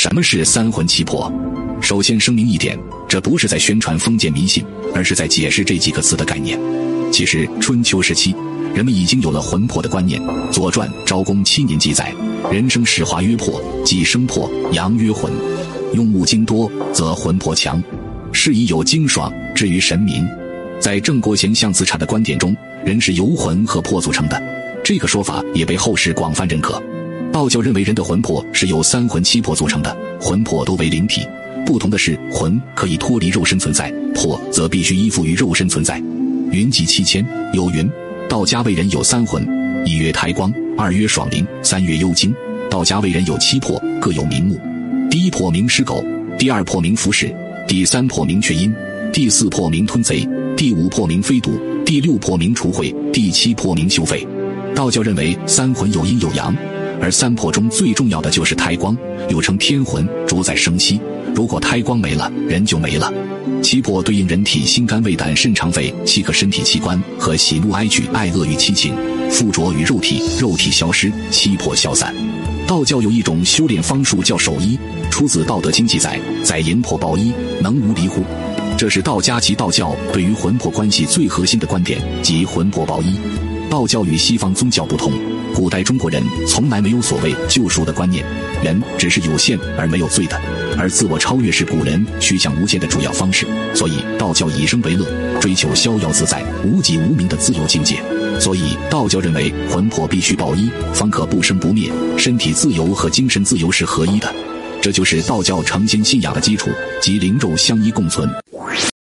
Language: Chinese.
什么是三魂七魄？首先声明一点，这不是在宣传封建迷信，而是在解释这几个词的概念。其实春秋时期，人们已经有了魂魄的观念。《左传》昭公七年记载：“人生始化曰魄，即生魄，阳曰魂。用物精多，则魂魄强。是以有精爽，至于神明。”在郑国贤相子产的观点中，人是由魂和魄组成的。这个说法也被后世广泛认可。道教认为人的魂魄是由三魂七魄组成的，魂魄都为灵体，不同的是魂可以脱离肉身存在，魄则必须依附于肉身存在。云集七千有云，道家为人有三魂，一曰胎光，二曰爽灵，三曰幽精。道家为人有七魄，各有名目。第一魄名尸狗，第二魄名伏屎，第三魄名雀阴，第四魄名吞贼，第五魄名飞毒，第六魄名除秽，第七魄名修废。道教认为三魂有阴有阳，而三魄中最重要的就是胎光，又称天魂，主宰生息。如果胎光没了，人就没了。七魄对应人体心肝胃胆肾肠肺七个身体器官和喜怒哀惧爱恶欲七情，附着于肉体，肉体消失，七魄消散。道教有一种修炼方术叫守一，出自《道德经》记载：“在营魄抱一，能无离乎？”这是道家及道教对于魂魄关系最核心的观点，即魂魄抱一。道教与西方宗教不同，古代中国人从来没有所谓救赎的观念，人只是有限而没有罪的，而自我超越是古人趋向无限的主要方式。所以道教以生为乐，追求逍遥自在、无己无名的自由境界。所以道教认为魂魄必须抱一，方可不生不灭，身体自由和精神自由是合一的。这就是道教成仙信仰的基础，即灵肉相依共存。